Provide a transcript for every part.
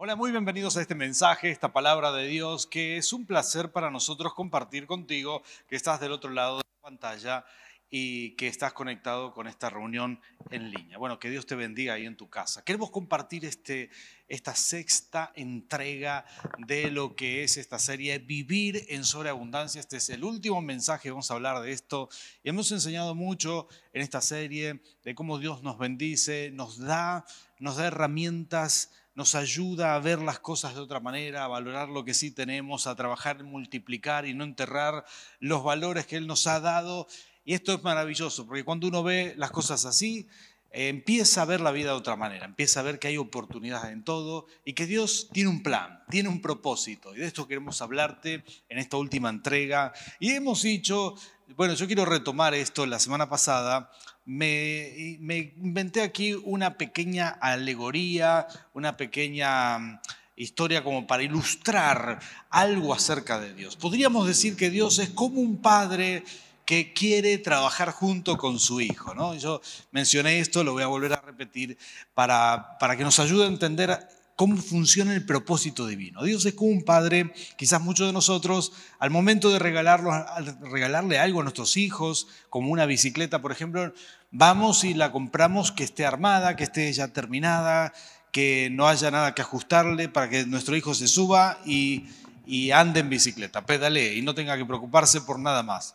Hola, muy bienvenidos a este mensaje, esta palabra de Dios, que es un placer para nosotros compartir contigo, que estás del otro lado de la pantalla y que estás conectado con esta reunión en línea. Bueno, que Dios te bendiga ahí en tu casa. Queremos compartir este, esta sexta entrega de lo que es esta serie Vivir en sobreabundancia. Este es el último mensaje, vamos a hablar de esto. Y hemos enseñado mucho en esta serie de cómo Dios nos bendice, nos da, nos da herramientas nos ayuda a ver las cosas de otra manera, a valorar lo que sí tenemos, a trabajar en multiplicar y no enterrar los valores que Él nos ha dado. Y esto es maravilloso, porque cuando uno ve las cosas así, empieza a ver la vida de otra manera, empieza a ver que hay oportunidades en todo y que Dios tiene un plan, tiene un propósito. Y de esto queremos hablarte en esta última entrega. Y hemos dicho, bueno, yo quiero retomar esto, la semana pasada me, me inventé aquí una pequeña alegoría, una pequeña mm, historia como para ilustrar algo acerca de Dios. Podríamos decir que Dios es como un padre que quiere trabajar junto con su hijo. ¿no? Yo mencioné esto, lo voy a volver a repetir, para, para que nos ayude a entender cómo funciona el propósito divino. Dios es como un padre, quizás muchos de nosotros, al momento de regalarle algo a nuestros hijos, como una bicicleta, por ejemplo, vamos y la compramos que esté armada, que esté ya terminada, que no haya nada que ajustarle para que nuestro hijo se suba y, y ande en bicicleta, pedalee y no tenga que preocuparse por nada más.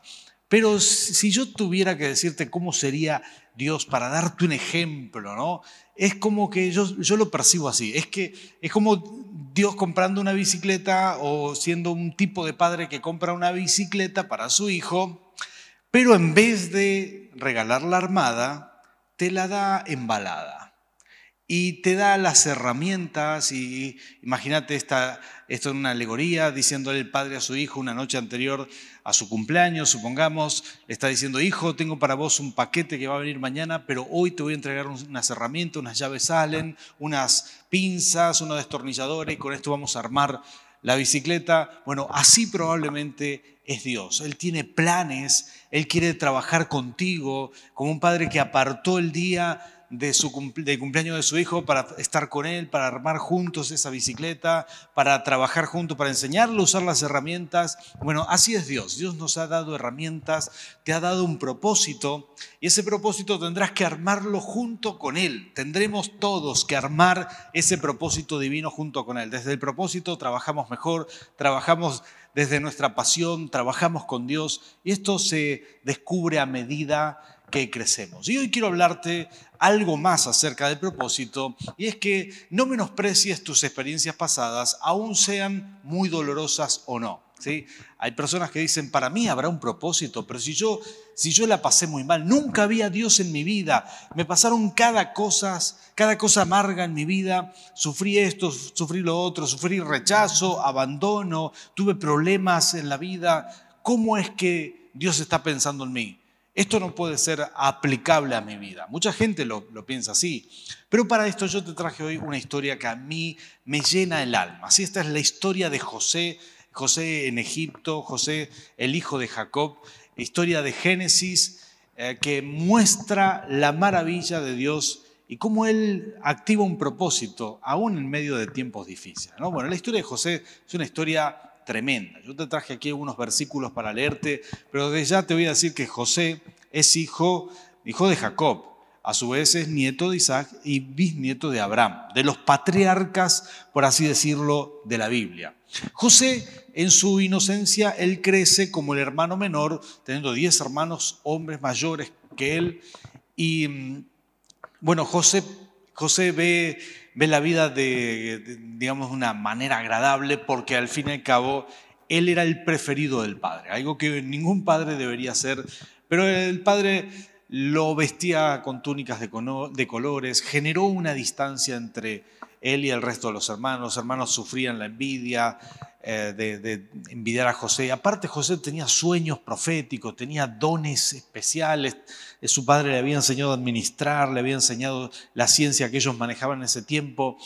Pero si yo tuviera que decirte cómo sería Dios para darte un ejemplo, ¿no? Es como que yo, yo lo percibo así. Es que es como Dios comprando una bicicleta o siendo un tipo de padre que compra una bicicleta para su hijo, pero en vez de regalar la armada, te la da embalada y te da las herramientas y imagínate esto en una alegoría, diciéndole el padre a su hijo una noche anterior a su cumpleaños, supongamos, está diciendo, hijo, tengo para vos un paquete que va a venir mañana, pero hoy te voy a entregar unas herramientas, unas llaves salen, unas pinzas, unos destornilladores, y con esto vamos a armar la bicicleta. Bueno, así probablemente es Dios. Él tiene planes, Él quiere trabajar contigo, como un padre que apartó el día de su cumpleaños de su hijo para estar con él, para armar juntos esa bicicleta, para trabajar juntos, para enseñarle a usar las herramientas. Bueno, así es Dios. Dios nos ha dado herramientas, te ha dado un propósito y ese propósito tendrás que armarlo junto con Él. Tendremos todos que armar ese propósito divino junto con Él. Desde el propósito trabajamos mejor, trabajamos desde nuestra pasión, trabajamos con Dios y esto se descubre a medida que crecemos. Y hoy quiero hablarte algo más acerca del propósito, y es que no menosprecies tus experiencias pasadas, aun sean muy dolorosas o no. ¿sí? Hay personas que dicen, para mí habrá un propósito, pero si yo, si yo la pasé muy mal, nunca había Dios en mi vida, me pasaron cada cosa, cada cosa amarga en mi vida, sufrí esto, sufrí lo otro, sufrí rechazo, abandono, tuve problemas en la vida, ¿cómo es que Dios está pensando en mí? Esto no puede ser aplicable a mi vida. Mucha gente lo, piensa así. Pero para esto yo te traje hoy una historia que a mí me llena el alma. Así esta es la historia de José, José en Egipto, José el hijo de Jacob, historia de Génesis eh, que muestra la maravilla de Dios y cómo él activa un propósito aún en medio de tiempos difíciles. ¿no? Bueno, la historia de José es una historia tremenda. Yo te traje aquí algunos versículos para leerte, pero desde ya te voy a decir que José es hijo, hijo de Jacob, a su vez es nieto de Isaac y bisnieto de Abraham, de los patriarcas, por así decirlo, de la Biblia. José, en su inocencia, él crece como el hermano menor, teniendo diez hermanos hombres mayores que él. Y mm, bueno, José, José ve ve la vida de, de una manera agradable porque al fin y al cabo él era el preferido del padre, algo que ningún padre debería hacer, pero el padre lo vestía con túnicas de colores, generó una distancia entre él y el resto de los hermanos, los hermanos sufrían la envidia, eh, de, envidiar a José. Aparte, José tenía sueños proféticos, tenía dones especiales. Eh, su padre le había enseñado a administrar, le había enseñado la ciencia que ellos manejaban en ese tiempo.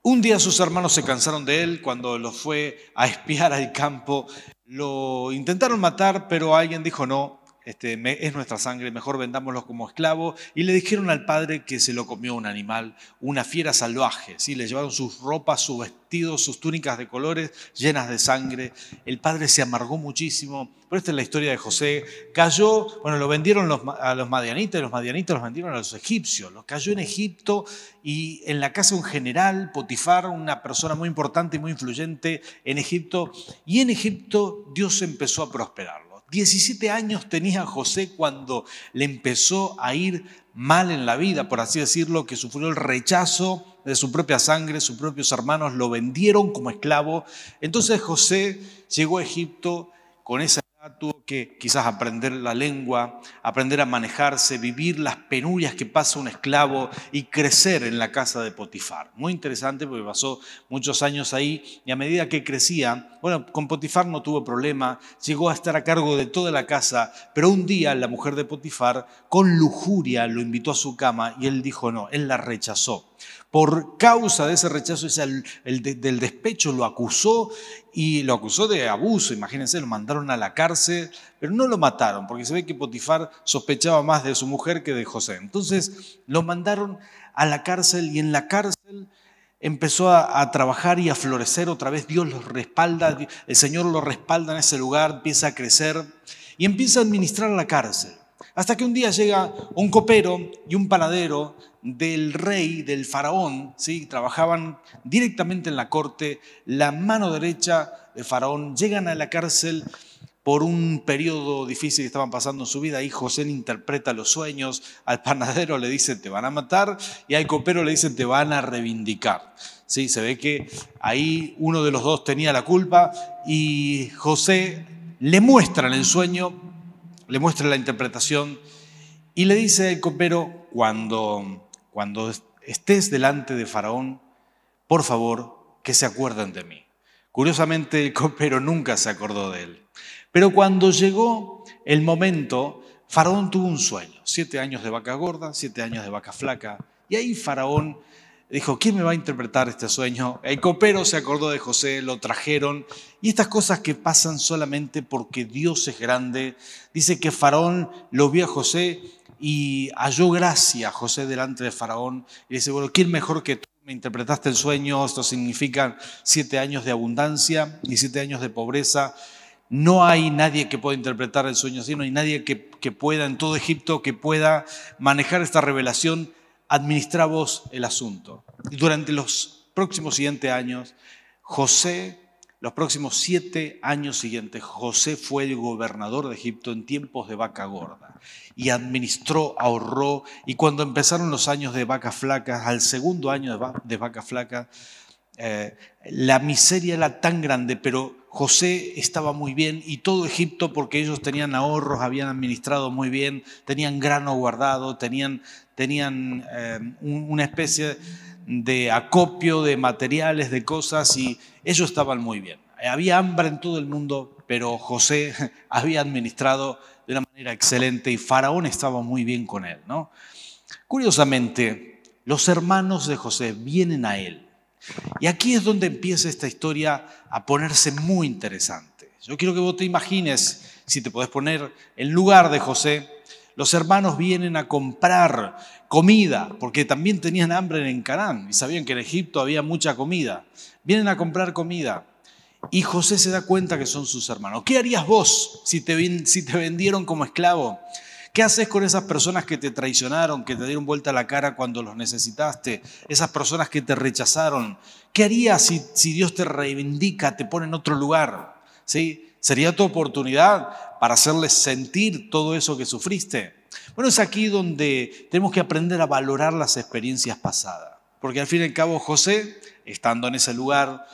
Un día sus hermanos se cansaron de él cuando lo fue a espiar al campo. Lo intentaron matar, pero alguien dijo no. Este, es nuestra sangre, mejor vendámoslo como esclavo. Y le dijeron al padre que se lo comió un animal, una fiera salvaje. ¿sí? Le llevaron sus ropas, sus vestidos, sus túnicas de colores llenas de sangre. El padre se amargó muchísimo. Pero esta es la historia de José. Cayó, bueno, lo vendieron a los madianitas y los madianitas los vendieron a los egipcios. Lo cayó en Egipto y en la casa de un general, Potifar, una persona muy importante y muy influyente en Egipto. Y en Egipto Dios empezó a prosperarlo. 17 años tenía José cuando le empezó a ir mal en la vida, por así decirlo, que sufrió el rechazo de su propia sangre, sus propios hermanos lo vendieron como esclavo. Entonces José llegó a Egipto con esa tuvo que quizás aprender la lengua, aprender a manejarse, vivir las penurias que pasa un esclavo y crecer en la casa de Potifar. Muy interesante porque pasó muchos años ahí y a medida que crecía, bueno, con Potifar no tuvo problema, llegó a estar a cargo de toda la casa, pero un día la mujer de Potifar con lujuria lo invitó a su cama y él dijo no, él la rechazó. Por causa de ese rechazo, el, del despecho, lo acusó y lo acusó de abuso. Imagínense, lo mandaron a la cárcel, pero no lo mataron, porque se ve que Potifar sospechaba más de su mujer que de José. Entonces lo mandaron a la cárcel y en la cárcel empezó a, a, trabajar y a florecer otra vez. Dios lo respalda, el Señor lo respalda en ese lugar, empieza a crecer y empieza a administrar la cárcel. Hasta que un día llega un copero y un panadero del rey, del faraón, ¿sí? trabajaban directamente en la corte, la mano derecha de faraón, llegan a la cárcel por un periodo difícil que estaban pasando en su vida. Ahí José interpreta los sueños, al panadero le dice te van a matar y al copero le dice te van a reivindicar. ¿Sí? Se ve que ahí uno de los dos tenía la culpa y José le muestra el sueño, le muestra la interpretación y le dice al copero cuando cuando estés delante de Faraón, por favor, que se acuerden de mí. Curiosamente, el copero nunca se acordó de él. Pero cuando llegó el momento, Faraón tuvo un sueño. Siete años de vaca gorda, siete años de vaca flaca. Y ahí Faraón dijo, ¿quién me va a interpretar este sueño? El copero se acordó de José, lo trajeron. Y estas cosas que pasan solamente porque Dios es grande. Dice que Faraón lo vio a José y halló gracia José delante de Faraón y dice, bueno, ¿quién mejor que tú me interpretaste el sueño? Esto significa siete años de abundancia y siete años de pobreza. No hay nadie que pueda interpretar el sueño así, no hay nadie que, que pueda en todo Egipto que pueda manejar esta revelación. Administra vos el asunto. Y durante los próximos siguientes años, José los próximos siete años siguientes, José fue el gobernador de Egipto en tiempos de vaca gorda. Y administró, ahorró, y cuando empezaron los años de vaca flaca, al segundo año de vaca flaca, eh, la miseria era tan grande, pero José estaba muy bien. Y todo Egipto, porque ellos tenían ahorros, habían administrado muy bien, tenían grano guardado, tenían, tenían eh, una especie de acopio de materiales, de cosas, y ellos estaban muy bien. Había hambre en todo el mundo, pero José había administrado de una manera excelente y Faraón estaba muy bien con él. ¿no? Curiosamente, los hermanos de José vienen a él. Y aquí es donde empieza esta historia a ponerse muy interesante. Yo quiero que vos te imagines, si te podés poner en lugar de José, los hermanos vienen a comprar comida, porque también tenían hambre en Canaán y sabían que en Egipto había mucha comida. Vienen a comprar comida y José se da cuenta que son sus hermanos. ¿Qué harías vos si te, vendieron como esclavo? ¿Qué haces con esas personas que te traicionaron, que te dieron vuelta la cara cuando los necesitaste? Esas personas que te rechazaron. ¿Qué harías si, si Dios te reivindica, te pone en otro lugar? ¿Sí? Sería tu oportunidad para hacerles sentir todo eso que sufriste. Bueno, es aquí donde tenemos que aprender a valorar las experiencias pasadas. Porque al fin y al cabo José, estando en ese lugar,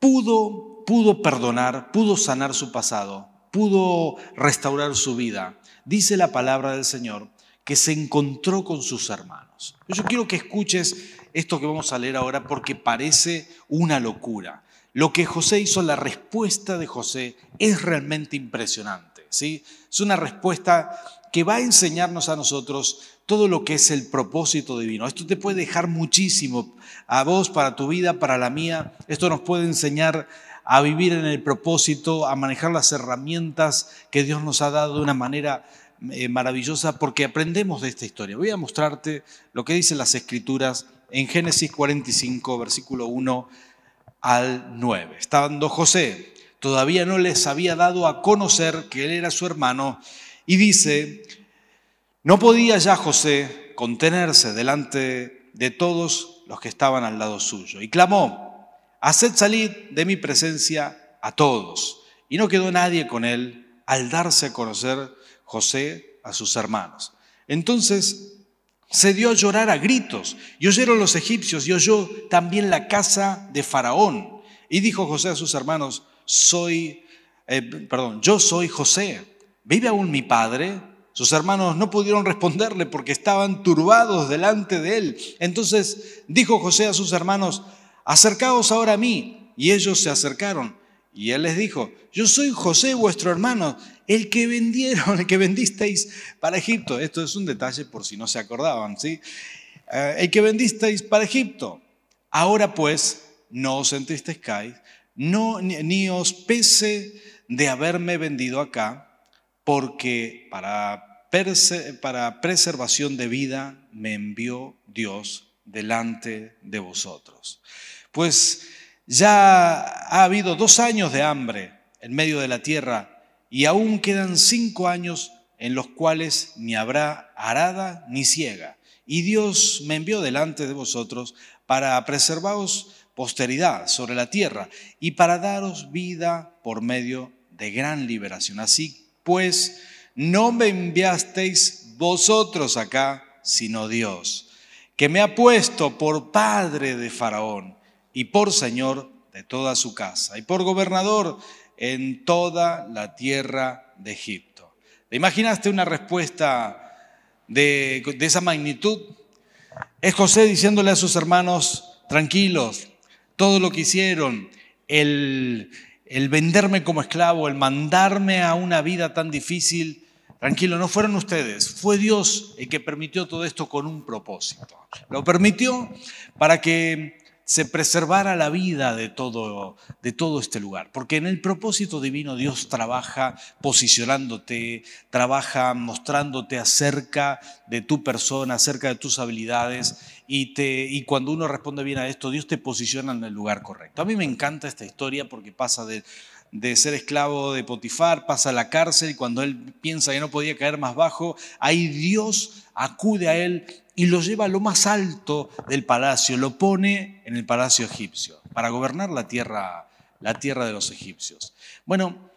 pudo, pudo perdonar, pudo sanar su pasado, pudo restaurar su vida. Dice la palabra del Señor que se encontró con sus hermanos. Yo quiero que escuches esto que vamos a leer ahora porque parece una locura. Lo que José hizo, la respuesta de José es realmente impresionante. ¿sí? Es una respuesta que va a enseñarnos a nosotros todo lo que es el propósito divino. Esto te puede dejar muchísimo a vos, para tu vida, para la mía. Esto nos puede enseñar a vivir en el propósito, a manejar las herramientas que Dios nos ha dado de una manera eh, maravillosa porque aprendemos de esta historia. Voy a mostrarte lo que dicen las escrituras en Génesis 45, versículo 1 al 9. Estando José, todavía no les había dado a conocer que él era su hermano, y dice, no podía ya José contenerse delante de todos los que estaban al lado suyo, y clamó, haced salir de mi presencia a todos. Y no quedó nadie con él al darse a conocer José a sus hermanos. Entonces se dio a llorar a gritos y oyeron los egipcios y oyó también la casa de Faraón. Y dijo José a sus hermanos, soy, eh, perdón, yo soy José. ¿Vive aún mi padre? Sus hermanos no pudieron responderle porque estaban turbados delante de él. Entonces dijo José a sus hermanos, acercaos ahora a mí. Y ellos se acercaron. Y él les dijo, yo soy José vuestro hermano, el que vendieron, el que vendisteis para Egipto. Esto es un detalle por si no se acordaban, ¿sí? Eh, el que vendisteis para Egipto. Ahora pues, no os entristezcáis, no, ni, os pese de haberme vendido acá, porque para, para preservación de vida me envió Dios delante de vosotros. Pues ya ha habido dos años de hambre en medio de la tierra y aún quedan cinco años en los cuales ni habrá arada ni ciega. Y Dios me envió delante de vosotros para preservaros posteridad sobre la tierra y para daros vida por medio de gran liberación. Así pues, no me enviasteis vosotros acá, sino Dios, que me ha puesto por padre de Faraón y por señor de toda su casa y por gobernador en toda la tierra de Egipto. ¿Te imaginaste una respuesta de, esa magnitud? Es José diciéndole a sus hermanos, tranquilos, todo lo que hicieron, el, el venderme como esclavo, el mandarme a una vida tan difícil, tranquilo, no fueron ustedes, fue Dios el que permitió todo esto con un propósito. Lo permitió para que se preservara la vida de todo, de todo este lugar. Porque en el propósito divino Dios trabaja posicionándote, trabaja mostrándote acerca de tu persona, acerca de tus habilidades. Y, te, y cuando uno responde bien a esto, Dios te posiciona en el lugar correcto. A mí me encanta esta historia porque pasa de, de ser esclavo de Potifar, pasa a la cárcel y cuando él piensa que no podía caer más bajo, ahí Dios acude a él y lo lleva a lo más alto del palacio, lo pone en el palacio egipcio para gobernar la tierra, la tierra de los egipcios. Bueno,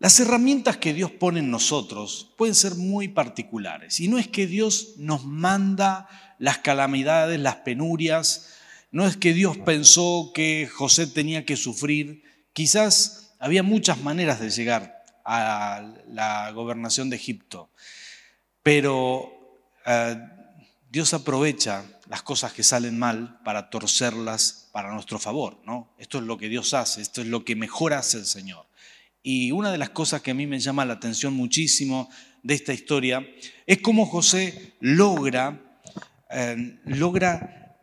las herramientas que Dios pone en nosotros pueden ser muy particulares y no es que Dios nos manda las calamidades, las penurias, no es que Dios pensó que José tenía que sufrir, quizás había muchas maneras de llegar a la gobernación de Egipto, pero eh, Dios aprovecha las cosas que salen mal para torcerlas para nuestro favor, ¿no? Esto es lo que Dios hace, esto es lo que mejor hace el Señor. Y una de las cosas que a mí me llama la atención muchísimo de esta historia es cómo José logra, eh, logra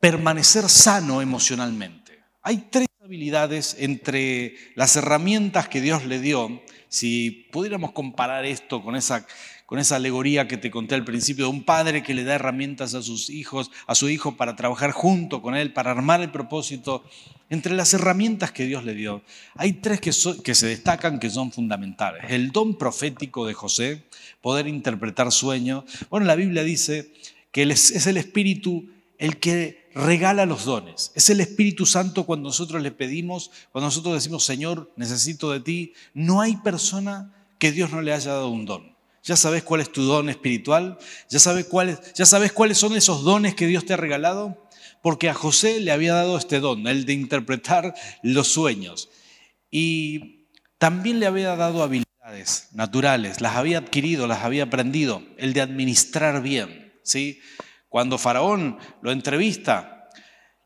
permanecer sano emocionalmente. Hay tres habilidades entre las herramientas que Dios le dio. Si pudiéramos comparar esto con esa con esa alegoría que te conté al principio de un padre que le da herramientas a sus hijos, a su hijo para trabajar junto con él, para armar el propósito. Entre las herramientas que Dios le dio, hay tres que, se destacan que son fundamentales. El don profético de José, poder interpretar sueños. Bueno, la Biblia dice que es el Espíritu el que regala los dones. Es el Espíritu Santo cuando nosotros le pedimos, cuando nosotros decimos, Señor, necesito de ti. No hay persona que Dios no le haya dado un don. Ya sabes cuál es tu don espiritual, ya sabes cuáles, ya sabes cuáles son esos dones que Dios te ha regalado, porque a José le había dado este don, el de interpretar los sueños. Y también le había dado habilidades naturales, las había adquirido, las había aprendido, el de administrar bien. ¿sí? Cuando Faraón lo entrevista,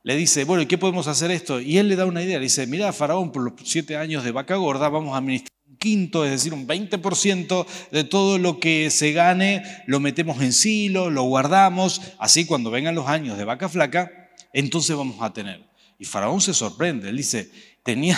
le dice, bueno, ¿y qué podemos hacer esto? Y él le da una idea, le dice, mira, Faraón, por los siete años de vaca gorda vamos a administrar quinto, es decir, un 20% de todo lo que se gane lo metemos en silo, lo guardamos, así cuando vengan los años de vaca flaca, entonces vamos a tener. Y Faraón se sorprende, él dice, tenía,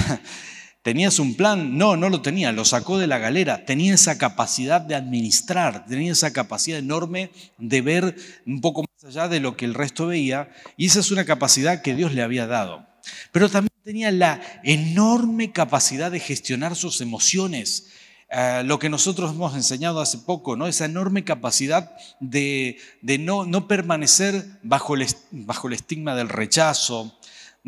¿Tenías un plan? No, no lo tenía, lo sacó de la galera. Tenía esa capacidad de administrar, tenía esa capacidad enorme de ver un poco más allá de lo que el resto veía, y esa es una capacidad que Dios le había dado. Pero también tenía la enorme capacidad de gestionar sus emociones, eh, lo que nosotros hemos enseñado hace poco, ¿no? esa enorme capacidad de, no, permanecer bajo bajo el estigma del rechazo,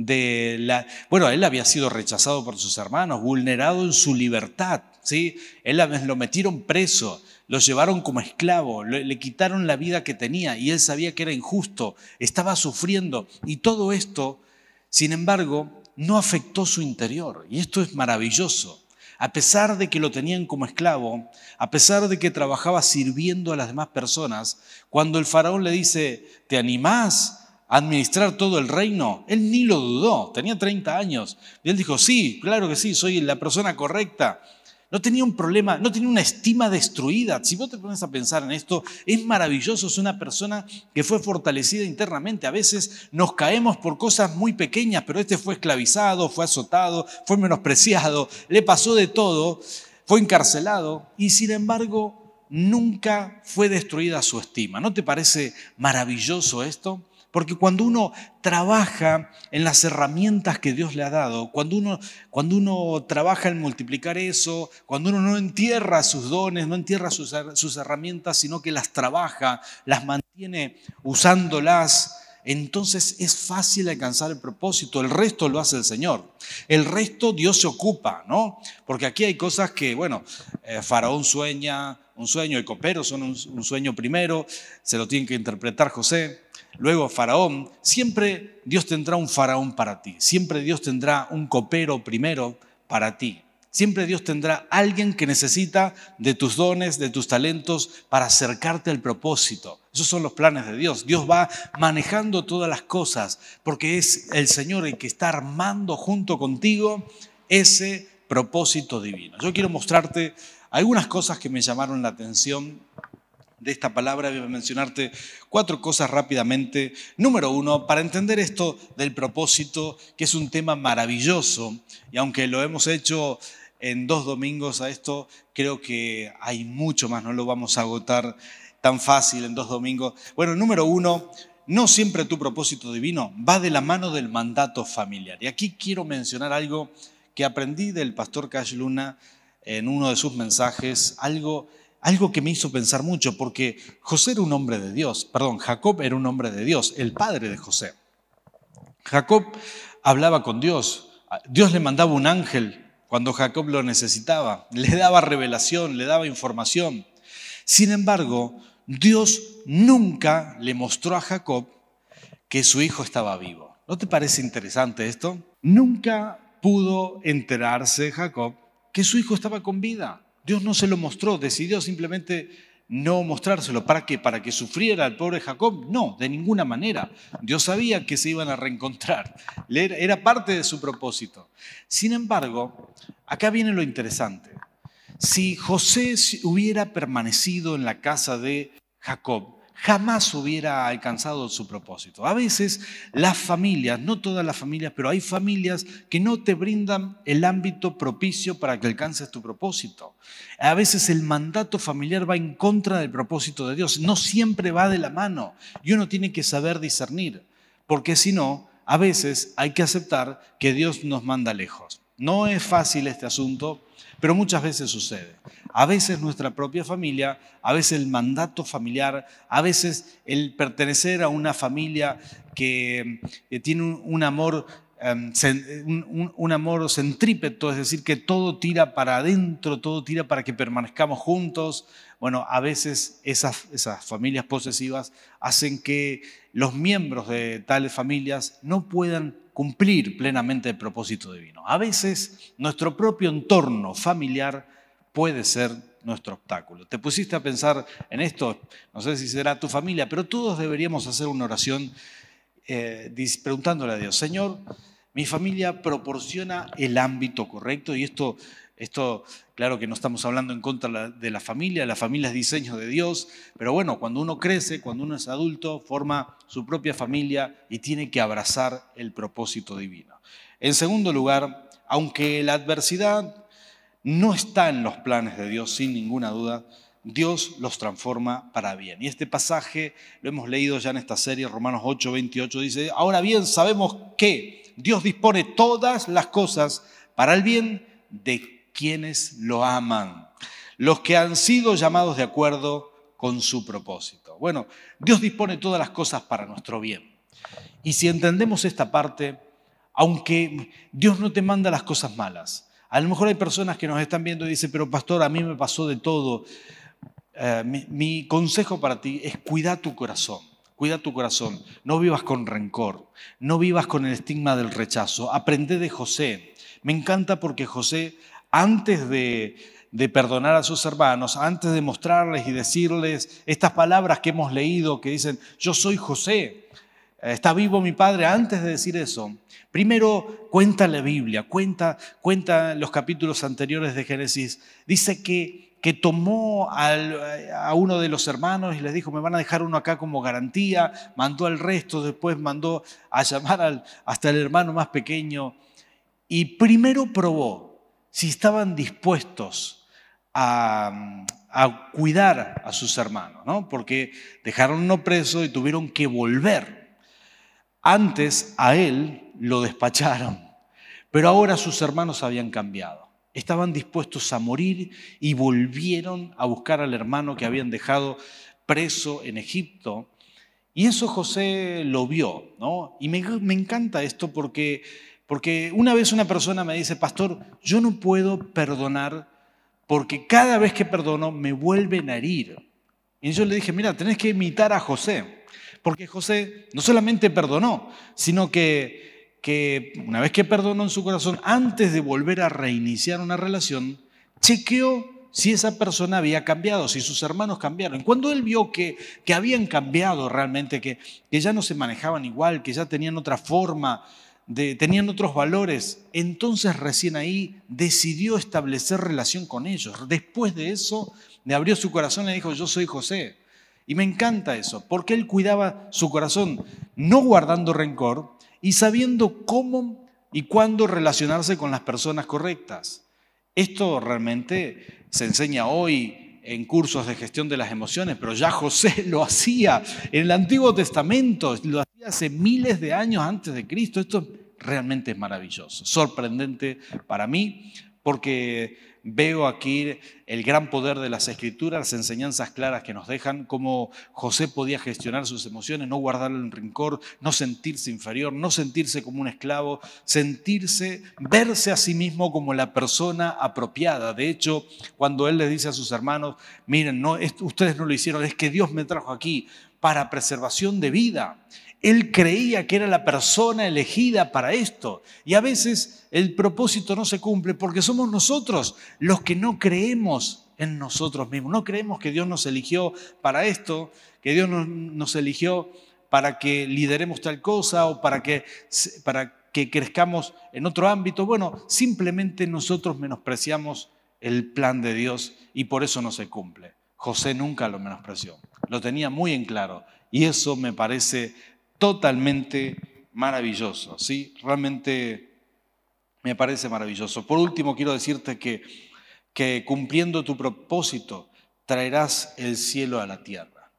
de la... Bueno, él había sido rechazado por sus hermanos, vulnerado en su libertad, ¿sí? Él lo metieron preso, lo llevaron como esclavo, le, quitaron la vida que tenía y él sabía que era injusto, estaba sufriendo y todo esto, sin embargo, no afectó su interior y esto es maravilloso. A pesar de que lo tenían como esclavo, a pesar de que trabajaba sirviendo a las demás personas, cuando el faraón le dice, ¿te animás? Administrar todo el reino, él ni lo dudó, tenía 30 años. Y él dijo, sí, claro que sí, soy la persona correcta. No tenía un problema, no tenía una estima destruida. Si vos te pones a pensar en esto, es maravilloso, es una persona que fue fortalecida internamente. A veces nos caemos por cosas muy pequeñas, pero este fue esclavizado, fue azotado, fue menospreciado, le pasó de todo, fue encarcelado y sin embargo nunca fue destruida su estima. ¿No te parece maravilloso esto? Porque cuando uno trabaja en las herramientas que Dios le ha dado, cuando uno, cuando uno trabaja en multiplicar eso, cuando uno no entierra sus dones, no entierra sus, herramientas, sino que las trabaja, las mantiene usándolas, entonces es fácil alcanzar el propósito. El resto lo hace el Señor. El resto Dios se ocupa, ¿no? Porque aquí hay cosas que, bueno, eh, Faraón sueña, un sueño, el copero son un, un sueño primero, se lo tiene que interpretar José luego Faraón, siempre Dios tendrá un faraón para ti, siempre Dios tendrá un copero primero para ti. Siempre Dios tendrá alguien que necesita de tus dones, de tus talentos para acercarte al propósito. Esos son los planes de Dios. Dios va manejando todas las cosas porque es el Señor el que está armando junto contigo ese propósito divino. Yo quiero mostrarte algunas cosas que me llamaron la atención de esta palabra, voy a mencionarte cuatro cosas rápidamente. Número uno, para entender esto del propósito, que es un tema maravilloso, y aunque lo hemos hecho en dos domingos a esto, creo que hay mucho más, no lo vamos a agotar tan fácil en dos domingos. Bueno, número uno, no siempre tu propósito divino va de la mano del mandato familiar. Y aquí quiero mencionar algo que aprendí del pastor Cash Luna en uno de sus mensajes, algo algo que me hizo pensar mucho, porque José era un hombre de Dios, perdón, Jacob era un hombre de Dios, el padre de José. Jacob hablaba con Dios, Dios le mandaba un ángel cuando Jacob lo necesitaba, le daba revelación, le daba información. Sin embargo, Dios nunca le mostró a Jacob que su hijo estaba vivo. ¿No te parece interesante esto? Nunca pudo enterarse Jacob que su hijo estaba con vida. Dios no se lo mostró, decidió simplemente no mostrárselo. ¿Para qué? ¿Para que sufriera el pobre Jacob? No, de ninguna manera. Dios sabía que se iban a reencontrar. Era parte de su propósito. Sin embargo, acá viene lo interesante. Si José hubiera permanecido en la casa de Jacob, jamás hubiera alcanzado su propósito. A veces las familias, no todas las familias, pero hay familias que no te brindan el ámbito propicio para que alcances tu propósito. A veces el mandato familiar va en contra del propósito de Dios, no siempre va de la mano y uno tiene que saber discernir, porque si no, a veces hay que aceptar que Dios nos manda lejos. No es fácil este asunto, pero muchas veces sucede. A veces nuestra propia familia, a veces el mandato familiar, a veces el pertenecer a una familia que, tiene un, amor em, un, amor centrípeto, es decir, que todo tira para adentro, todo tira para que permanezcamos juntos. Bueno, a veces esas, esas familias posesivas hacen que los miembros de tales familias no puedan cumplir plenamente el propósito divino. A veces nuestro propio entorno familiar puede ser nuestro obstáculo. Te pusiste a pensar en esto, no sé si será tu familia, pero todos deberíamos hacer una oración eh, preguntándole a Dios, Señor, mi familia proporciona el ámbito correcto y esto esto, claro que no estamos hablando en contra de la familia, la familia es diseño de Dios, pero bueno, cuando uno crece, cuando uno es adulto, forma su propia familia y tiene que abrazar el propósito divino. En segundo lugar, aunque la adversidad no está en los planes de Dios, sin ninguna duda, Dios los transforma para bien. Y este pasaje lo hemos leído ya en esta serie, Romanos 8, 28, dice, ahora bien sabemos que Dios dispone todas las cosas para el bien de quienes lo aman, los que han sido llamados de acuerdo con su propósito. Bueno, Dios dispone todas las cosas para nuestro bien. Y si entendemos esta parte, aunque Dios no te manda las cosas malas, a lo mejor hay personas que nos están viendo y dicen, pero pastor, a mí me pasó de todo. Eh, mi, consejo para ti es cuida tu corazón. Cuida tu corazón. No vivas con rencor. No vivas con el estigma del rechazo. Aprende de José. Me encanta porque José, antes de, de perdonar a sus hermanos, antes de mostrarles y decirles estas palabras que hemos leído que dicen, yo soy José, está vivo mi padre, antes de decir eso, primero cuenta la Biblia, cuenta, cuenta los capítulos anteriores de Génesis, dice que, que tomó a uno de los hermanos y les dijo, me van a dejar uno acá como garantía, mandó al resto, después mandó a llamar al, hasta el hermano más pequeño y primero probó si estaban dispuestos a, a cuidar a sus hermanos, ¿no? porque dejaron uno preso y tuvieron que volver antes a él lo despacharon, pero ahora sus hermanos habían cambiado. Estaban dispuestos a morir y volvieron a buscar al hermano que habían dejado preso en Egipto. Y eso José lo vio, ¿no? Y me, encanta esto porque, porque una vez una persona me dice, pastor, yo no puedo perdonar porque cada vez que perdono me vuelven a herir. Y yo le dije, mira, tenés que imitar a José. Porque José no solamente perdonó, sino que, que una vez que perdonó en su corazón, antes de volver a reiniciar una relación, chequeó si esa persona había cambiado, si sus hermanos cambiaron. Cuando él vio que, que habían cambiado realmente, que, que ya no se manejaban igual, que ya tenían otra forma, de, tenían otros valores, entonces recién ahí decidió establecer relación con ellos. Después de eso, le abrió su corazón y le dijo, yo soy José. Y me encanta eso, porque él cuidaba su corazón, no guardando rencor y sabiendo cómo y cuándo relacionarse con las personas correctas. Esto realmente se enseña hoy en cursos de gestión de las emociones, pero ya José lo hacía en el Antiguo Testamento, lo hacía hace miles de años antes de Cristo. Esto realmente es maravilloso, sorprendente para mí, porque veo aquí el gran poder de las escrituras, las enseñanzas claras que nos dejan, cómo José podía gestionar sus emociones, no guardar el rencor, no sentirse inferior, no sentirse como un esclavo, sentirse, verse a sí mismo como la persona apropiada. De hecho, cuando él le dice a sus hermanos, miren, ustedes no lo hicieron, es que Dios me trajo aquí para preservación de vida. Él creía que era la persona elegida para esto. Y a veces el propósito no se cumple porque somos nosotros los que no creemos en nosotros mismos. No creemos que Dios nos eligió para esto, que Dios nos, eligió para que lideremos tal cosa o para que, para que crezcamos en otro ámbito. Bueno, simplemente nosotros menospreciamos el plan de Dios y por eso no se cumple. José nunca lo menospreció, lo tenía muy en claro y eso me parece totalmente maravilloso, ¿sí? Realmente me parece maravilloso. Por último, quiero decirte que, que cumpliendo tu propósito traerás el cielo a la tierra.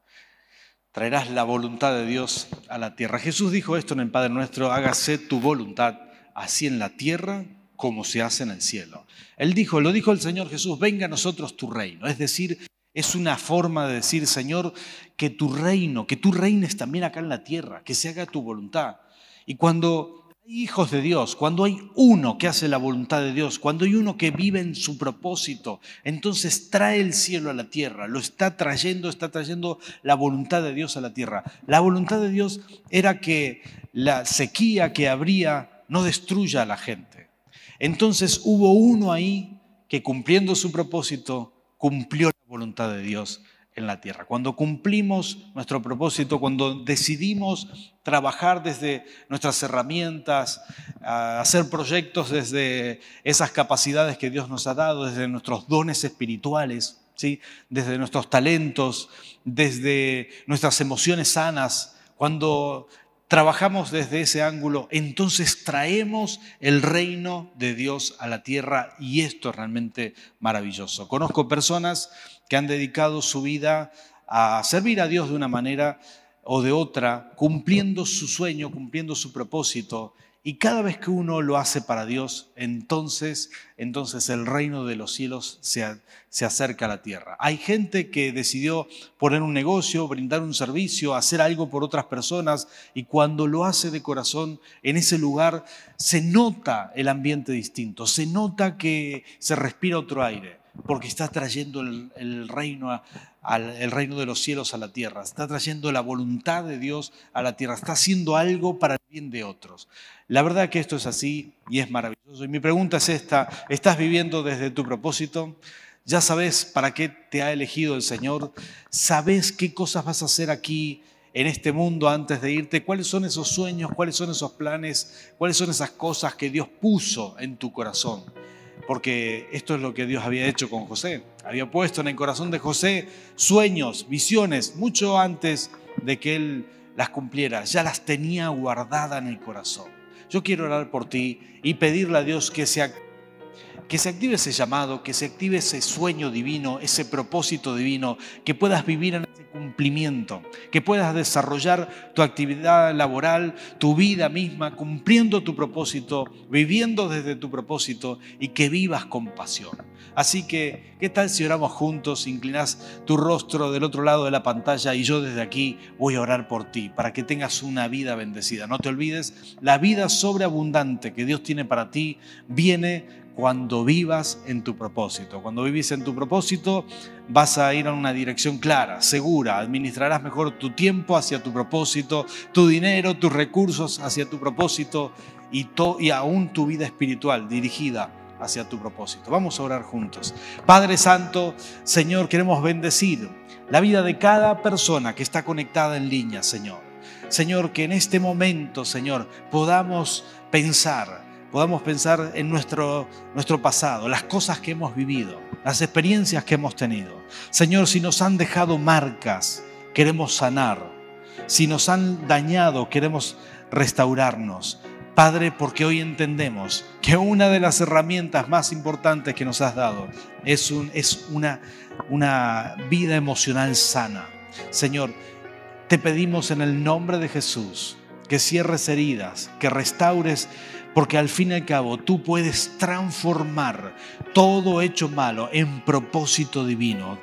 Traerás la voluntad de Dios a la tierra. Jesús dijo esto en el Padre Nuestro, hágase tu voluntad, así en la tierra como se hace en el cielo. Él dijo, lo dijo el Señor Jesús, venga a nosotros tu reino. Es decir, es una forma de decir, Señor, que tu reino, que tú reines también acá en la tierra, que se haga tu voluntad. Y cuando hay hijos de Dios, cuando hay uno que hace la voluntad de Dios, cuando hay uno que vive en su propósito, entonces trae el cielo a la tierra, lo está trayendo, está trayendo la voluntad de Dios a la tierra. La voluntad de Dios era que la sequía que habría no destruya a la gente. Entonces hubo uno ahí que cumpliendo su propósito cumplió voluntad de Dios en la tierra. Cuando cumplimos nuestro propósito, cuando decidimos trabajar desde nuestras herramientas, hacer proyectos desde esas capacidades que Dios nos ha dado, desde nuestros dones espirituales, ¿sí? desde nuestros talentos, desde nuestras emociones sanas, cuando trabajamos desde ese ángulo, entonces traemos el reino de Dios a la tierra y esto es realmente maravilloso. Conozco personas que han dedicado su vida a servir a Dios de una manera o de otra, cumpliendo su sueño, cumpliendo su propósito. Y cada vez que uno lo hace para Dios, entonces, entonces el reino de los cielos se, se, acerca a la tierra. Hay gente que decidió poner un negocio, brindar un servicio, hacer algo por otras personas y cuando lo hace de corazón, en ese lugar se nota el ambiente distinto, se nota que se respira otro aire porque está trayendo el, reino el reino de los cielos a la tierra, está trayendo la voluntad de Dios a la tierra, está haciendo algo para el bien de otros. La verdad que esto es así y es maravilloso. Y mi pregunta es esta, ¿estás viviendo desde tu propósito? ¿Ya sabes para qué te ha elegido el Señor? ¿Sabes qué cosas vas a hacer aquí en este mundo antes de irte? ¿Cuáles son esos sueños? ¿Cuáles son esos planes? ¿Cuáles son esas cosas que Dios puso en tu corazón? Porque esto es lo que Dios había hecho con José. Había puesto en el corazón de José sueños, visiones, mucho antes de que él las cumpliera. Ya las tenía guardadas en el corazón. Yo quiero orar por ti y pedirle a Dios que se, que se active ese llamado, que se active ese sueño divino, ese propósito divino, que puedas vivir en cumplimiento, que puedas desarrollar tu actividad laboral, tu vida misma, cumpliendo tu propósito, viviendo desde tu propósito y que vivas con pasión. Así que, ¿qué tal si oramos juntos, inclinas tu rostro del otro lado de la pantalla y yo desde aquí voy a orar por ti para que tengas una vida bendecida? No te olvides, la vida sobreabundante que Dios tiene para ti viene cuando vivas en tu propósito. Cuando vivís en tu propósito, vas a ir a una dirección clara, segura. Administrarás mejor tu tiempo hacia tu propósito, tu dinero, tus recursos hacia tu propósito y, y aún tu vida espiritual dirigida hacia tu propósito. Vamos a orar juntos. Padre Santo, Señor, queremos bendecir la vida de cada persona que está conectada en línea, Señor. Señor, que en este momento, Señor, podamos pensar podamos pensar en nuestro, nuestro pasado, las cosas que hemos vivido, las experiencias que hemos tenido. Señor, si nos han dejado marcas, queremos sanar. Si nos han dañado, queremos restaurarnos. Padre, porque hoy entendemos que una de las herramientas más importantes que nos has dado es, un, es una, una vida emocional sana. Señor, te pedimos en el nombre de Jesús que cierres heridas, que restaures porque al fin y al cabo tú puedes transformar todo hecho malo en propósito divino.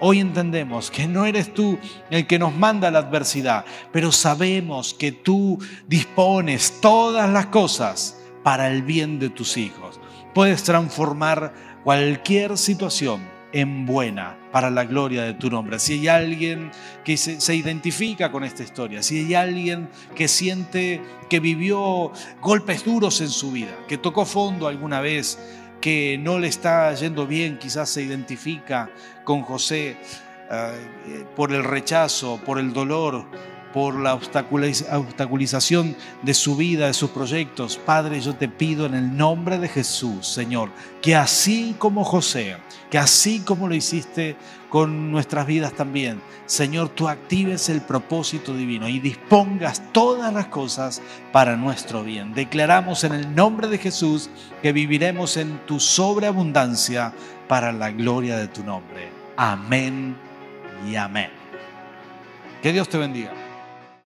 Hoy entendemos que no eres tú el que nos manda la adversidad, pero sabemos que tú dispones todas las cosas para el bien de tus hijos. Puedes transformar cualquier situación en buena para la gloria de tu nombre. Si hay alguien que se, identifica con esta historia, si hay alguien que siente que vivió golpes duros en su vida, que tocó fondo alguna vez, que no le está yendo bien, quizás se identifica con José eh, por el rechazo, por el dolor, por la obstaculización de su vida, de sus proyectos. Padre, yo te pido en el nombre de Jesús, Señor, que así como José, que así como lo hiciste con nuestras vidas también, Señor, tú actives el propósito divino y dispongas todas las cosas para nuestro bien. Declaramos en el nombre de Jesús que viviremos en tu sobreabundancia para la gloria de tu nombre. Amén y amén. Que Dios te bendiga.